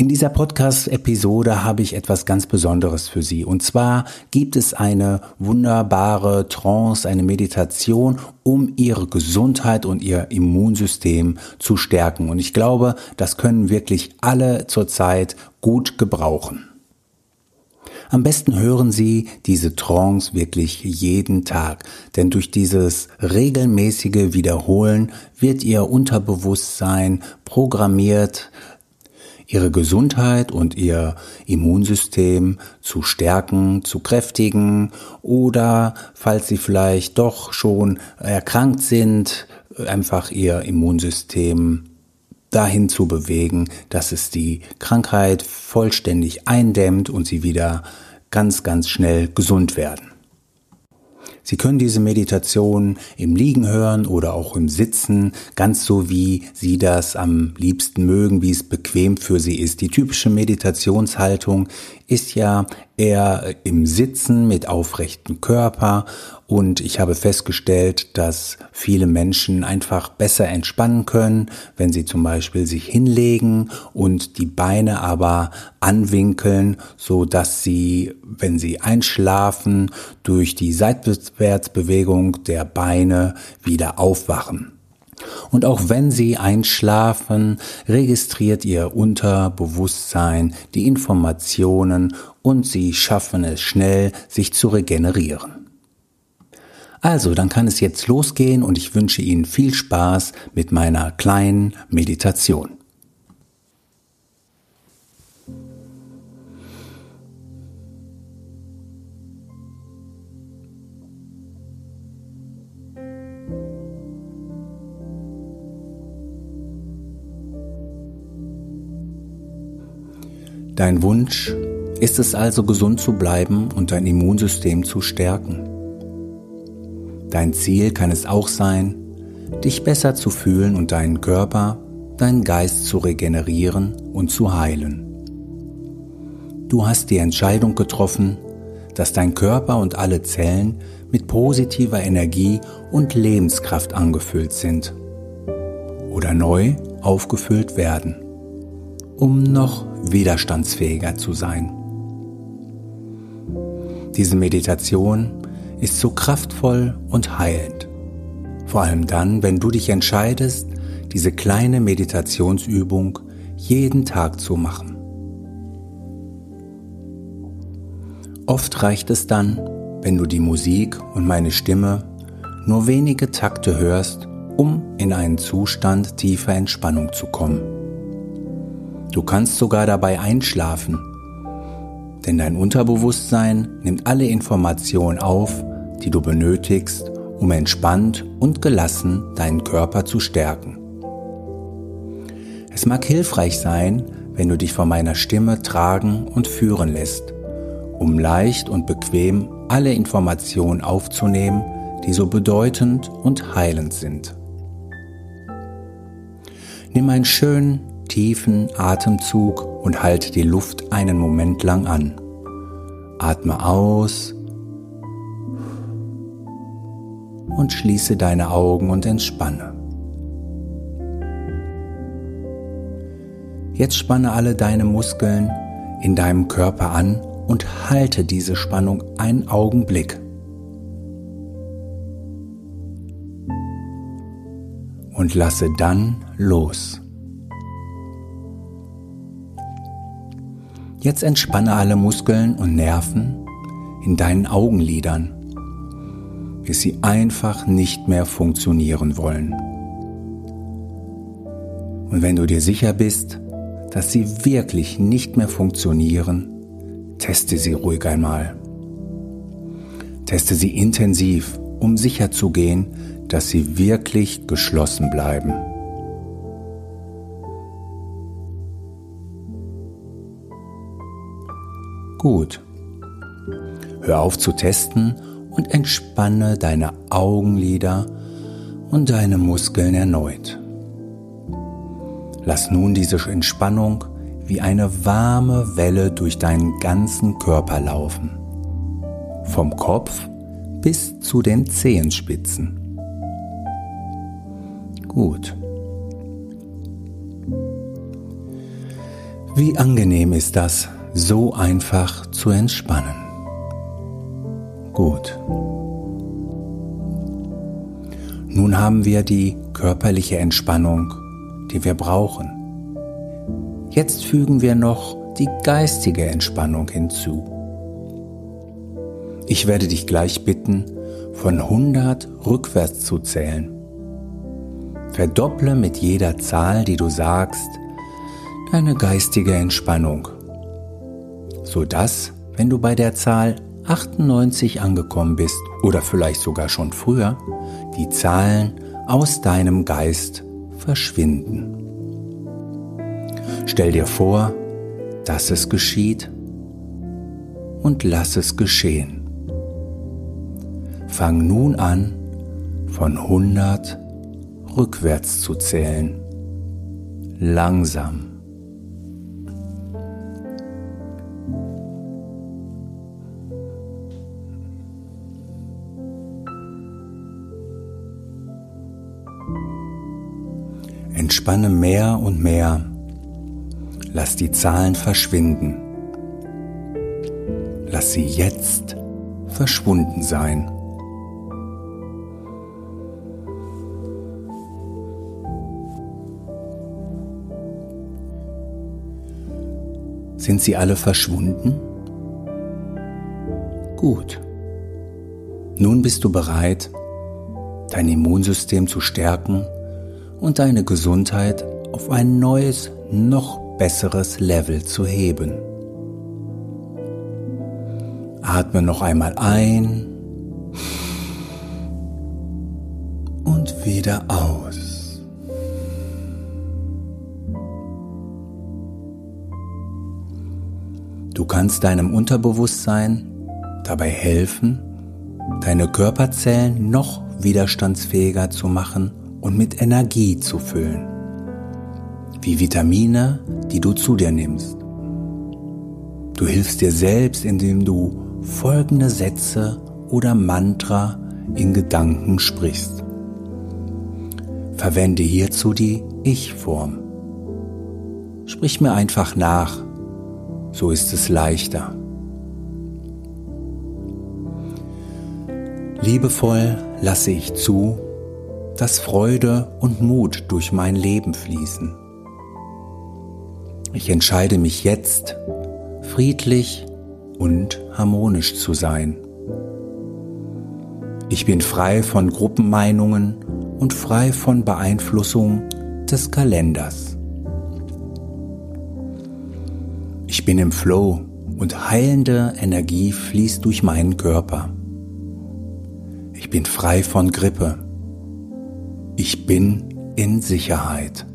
In dieser Podcast-Episode habe ich etwas ganz Besonderes für Sie. Und zwar gibt es eine wunderbare Trance, eine Meditation, um Ihre Gesundheit und Ihr Immunsystem zu stärken. Und ich glaube, das können wirklich alle zurzeit gut gebrauchen. Am besten hören Sie diese Trance wirklich jeden Tag, denn durch dieses regelmäßige Wiederholen wird Ihr Unterbewusstsein programmiert, Ihre Gesundheit und Ihr Immunsystem zu stärken, zu kräftigen oder falls Sie vielleicht doch schon erkrankt sind, einfach Ihr Immunsystem dahin zu bewegen, dass es die Krankheit vollständig eindämmt und sie wieder ganz, ganz schnell gesund werden. Sie können diese Meditation im Liegen hören oder auch im Sitzen, ganz so wie Sie das am liebsten mögen, wie es bequem für Sie ist. Die typische Meditationshaltung ist ja eher im Sitzen mit aufrechtem Körper und ich habe festgestellt, dass viele Menschen einfach besser entspannen können, wenn sie zum Beispiel sich hinlegen und die Beine aber anwinkeln, so dass sie, wenn sie einschlafen, durch die Seitwärtsbewegung der Beine wieder aufwachen. Und auch wenn Sie einschlafen, registriert Ihr Unterbewusstsein die Informationen und Sie schaffen es schnell, sich zu regenerieren. Also, dann kann es jetzt losgehen und ich wünsche Ihnen viel Spaß mit meiner kleinen Meditation. Dein Wunsch ist es also gesund zu bleiben und dein Immunsystem zu stärken. Dein Ziel kann es auch sein, dich besser zu fühlen und deinen Körper, deinen Geist zu regenerieren und zu heilen. Du hast die Entscheidung getroffen, dass dein Körper und alle Zellen mit positiver Energie und Lebenskraft angefüllt sind oder neu aufgefüllt werden um noch widerstandsfähiger zu sein. Diese Meditation ist so kraftvoll und heilend. Vor allem dann, wenn du dich entscheidest, diese kleine Meditationsübung jeden Tag zu machen. Oft reicht es dann, wenn du die Musik und meine Stimme nur wenige Takte hörst, um in einen Zustand tiefer Entspannung zu kommen. Du kannst sogar dabei einschlafen, denn dein Unterbewusstsein nimmt alle Informationen auf, die du benötigst, um entspannt und gelassen deinen Körper zu stärken. Es mag hilfreich sein, wenn du dich von meiner Stimme tragen und führen lässt, um leicht und bequem alle Informationen aufzunehmen, die so bedeutend und heilend sind. Nimm einen schönen, tiefen Atemzug und halte die Luft einen Moment lang an. Atme aus und schließe deine Augen und entspanne. Jetzt spanne alle deine Muskeln in deinem Körper an und halte diese Spannung einen Augenblick. Und lasse dann los. Jetzt entspanne alle Muskeln und Nerven in deinen Augenlidern, bis sie einfach nicht mehr funktionieren wollen. Und wenn du dir sicher bist, dass sie wirklich nicht mehr funktionieren, teste sie ruhig einmal. Teste sie intensiv, um sicher zu gehen, dass sie wirklich geschlossen bleiben. Gut. Hör auf zu testen und entspanne deine Augenlider und deine Muskeln erneut. Lass nun diese Entspannung wie eine warme Welle durch deinen ganzen Körper laufen. Vom Kopf bis zu den Zehenspitzen. Gut. Wie angenehm ist das, so einfach zu entspannen. Gut. Nun haben wir die körperliche Entspannung, die wir brauchen. Jetzt fügen wir noch die geistige Entspannung hinzu. Ich werde dich gleich bitten, von 100 rückwärts zu zählen. Verdopple mit jeder Zahl, die du sagst, deine geistige Entspannung, sodass, wenn du bei der Zahl 98 angekommen bist oder vielleicht sogar schon früher, die Zahlen aus deinem Geist verschwinden. Stell dir vor, dass es geschieht und lass es geschehen. Fang nun an, von 100 rückwärts zu zählen. Langsam. Entspanne mehr und mehr. Lass die Zahlen verschwinden. Lass sie jetzt verschwunden sein. Sind sie alle verschwunden? Gut. Nun bist du bereit, dein Immunsystem zu stärken und deine Gesundheit auf ein neues, noch besseres Level zu heben. Atme noch einmal ein und wieder aus. Du kannst deinem Unterbewusstsein dabei helfen, deine Körperzellen noch widerstandsfähiger zu machen und mit Energie zu füllen, wie Vitamine, die du zu dir nimmst. Du hilfst dir selbst, indem du folgende Sätze oder Mantra in Gedanken sprichst. Verwende hierzu die Ich-Form. Sprich mir einfach nach, so ist es leichter. Liebevoll lasse ich zu, dass Freude und Mut durch mein Leben fließen. Ich entscheide mich jetzt, friedlich und harmonisch zu sein. Ich bin frei von Gruppenmeinungen und frei von Beeinflussung des Kalenders. Ich bin im Flow und heilende Energie fließt durch meinen Körper. Ich bin frei von Grippe ich bin in Sicherheit.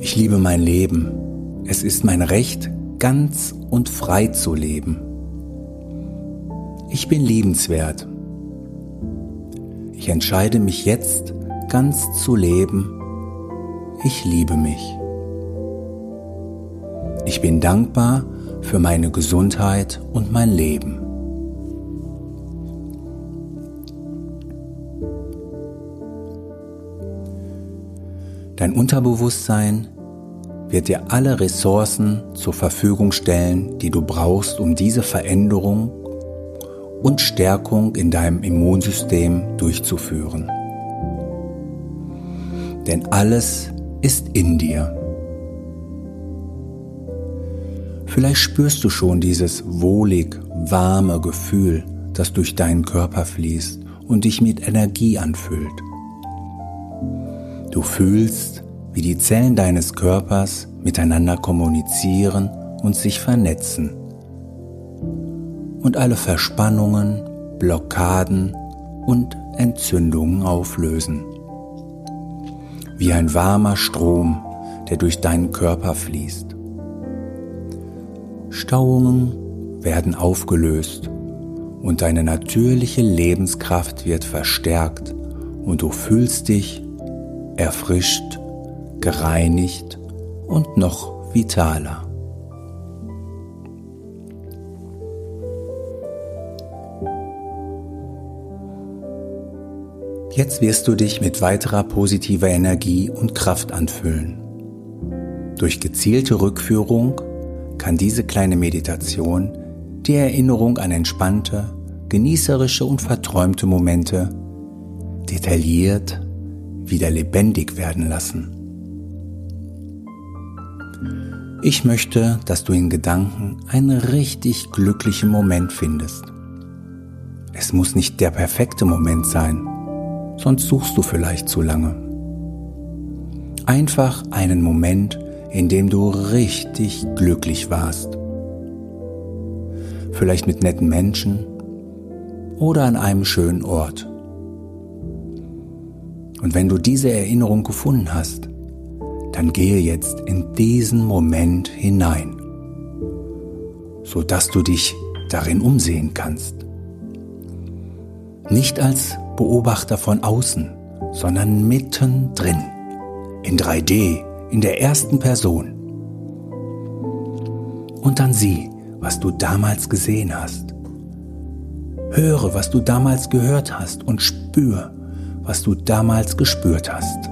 Ich liebe mein Leben. Es ist mein Recht, ganz und frei zu leben. Ich bin liebenswert. Ich entscheide mich jetzt, ganz zu leben. Ich liebe mich. Ich bin dankbar für meine Gesundheit und mein Leben. Dein Unterbewusstsein wird dir alle Ressourcen zur Verfügung stellen, die du brauchst, um diese Veränderung und Stärkung in deinem Immunsystem durchzuführen. Denn alles ist in dir. Vielleicht spürst du schon dieses wohlig, warme Gefühl, das durch deinen Körper fließt und dich mit Energie anfüllt. Du fühlst, wie die Zellen deines Körpers miteinander kommunizieren und sich vernetzen und alle Verspannungen, Blockaden und Entzündungen auflösen. Wie ein warmer Strom, der durch deinen Körper fließt. Stauungen werden aufgelöst und deine natürliche Lebenskraft wird verstärkt und du fühlst dich erfrischt, gereinigt und noch vitaler. Jetzt wirst du dich mit weiterer positiver Energie und Kraft anfüllen. Durch gezielte Rückführung kann diese kleine Meditation die Erinnerung an entspannte, genießerische und verträumte Momente detailliert wieder lebendig werden lassen. Ich möchte, dass du in Gedanken einen richtig glücklichen Moment findest. Es muss nicht der perfekte Moment sein, sonst suchst du vielleicht zu lange. Einfach einen Moment, in dem du richtig glücklich warst. Vielleicht mit netten Menschen oder an einem schönen Ort. Und wenn du diese Erinnerung gefunden hast, dann gehe jetzt in diesen Moment hinein, sodass du dich darin umsehen kannst. Nicht als Beobachter von außen, sondern mittendrin, in 3D, in der ersten Person. Und dann sieh, was du damals gesehen hast. Höre, was du damals gehört hast und spür, was du damals gespürt hast.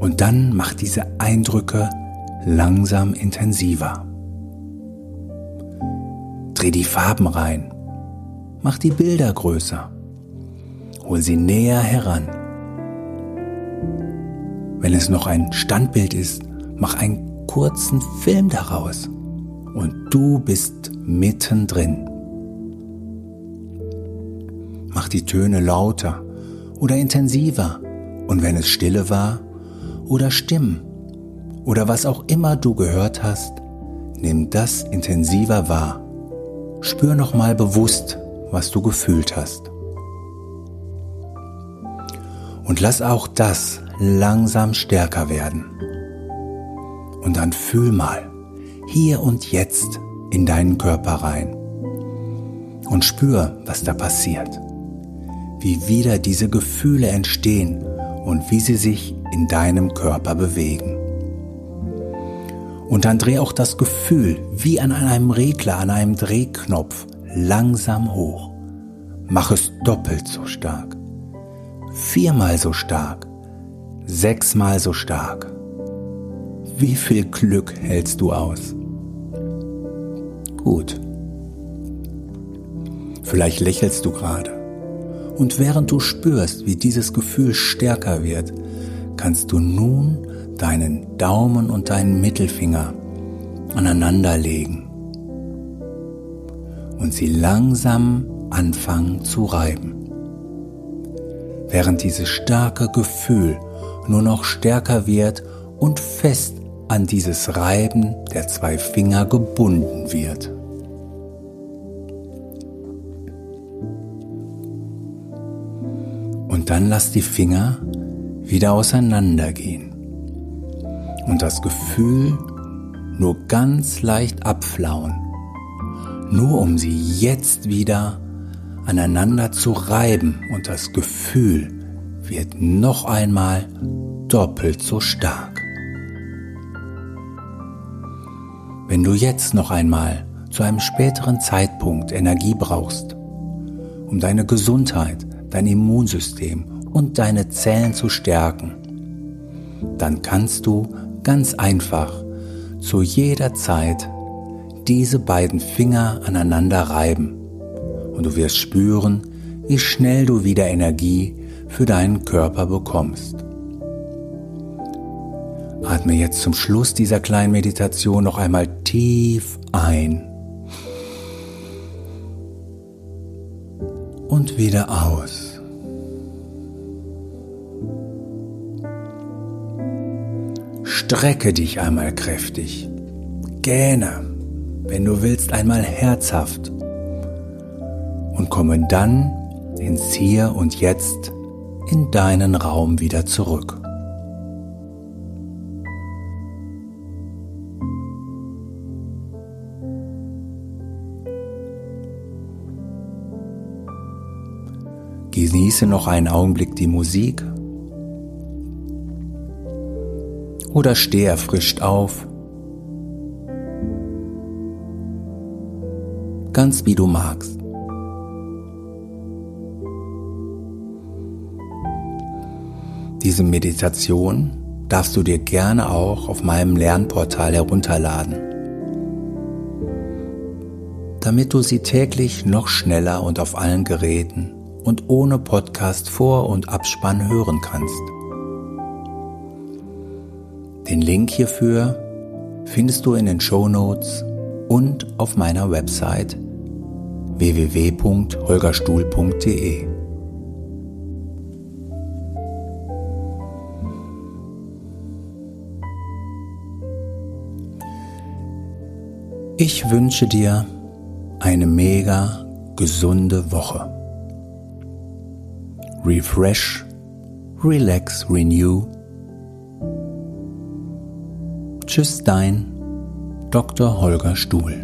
Und dann mach diese Eindrücke langsam intensiver. Dreh die Farben rein, mach die Bilder größer hol sie näher heran. Wenn es noch ein Standbild ist, mach einen kurzen Film daraus und du bist mittendrin. Mach die Töne lauter oder intensiver und wenn es stille war oder Stimmen oder was auch immer du gehört hast, nimm das intensiver wahr. Spür nochmal bewusst, was du gefühlt hast. Und lass auch das langsam stärker werden. Und dann fühl mal hier und jetzt in deinen Körper rein. Und spür, was da passiert. Wie wieder diese Gefühle entstehen und wie sie sich in deinem Körper bewegen. Und dann dreh auch das Gefühl wie an einem Regler, an einem Drehknopf langsam hoch. Mach es doppelt so stark viermal so stark, sechsmal so stark. Wie viel Glück hältst du aus? Gut. Vielleicht lächelst du gerade. Und während du spürst, wie dieses Gefühl stärker wird, kannst du nun deinen Daumen und deinen Mittelfinger aneinander legen und sie langsam anfangen zu reiben während dieses starke Gefühl nur noch stärker wird und fest an dieses Reiben der zwei Finger gebunden wird. Und dann lass die Finger wieder auseinandergehen. Und das Gefühl nur ganz leicht abflauen, nur um sie jetzt wieder aneinander zu reiben. Und das Gefühl wird noch einmal doppelt so stark. Wenn du jetzt noch einmal zu einem späteren Zeitpunkt Energie brauchst, um deine Gesundheit, dein Immunsystem und deine Zellen zu stärken, dann kannst du ganz einfach zu jeder Zeit diese beiden Finger aneinander reiben. Und du wirst spüren, wie schnell du wieder Energie für deinen Körper bekommst. Atme jetzt zum Schluss dieser kleinen Meditation noch einmal tief ein und wieder aus. Strecke dich einmal kräftig. Gähne, wenn du willst, einmal herzhaft und komme dann ins Hier und Jetzt in deinen Raum wieder zurück. Genieße noch einen Augenblick die Musik oder steh erfrischt auf, ganz wie du magst. Diese Meditation darfst du dir gerne auch auf meinem Lernportal herunterladen, damit du sie täglich noch schneller und auf allen Geräten und ohne Podcast Vor- und Abspann hören kannst. Den Link hierfür findest du in den Show Notes und auf meiner Website www.holgerstuhl.de. Ich wünsche dir eine mega gesunde Woche. Refresh, relax, renew. Tschüss, dein Dr. Holger Stuhl.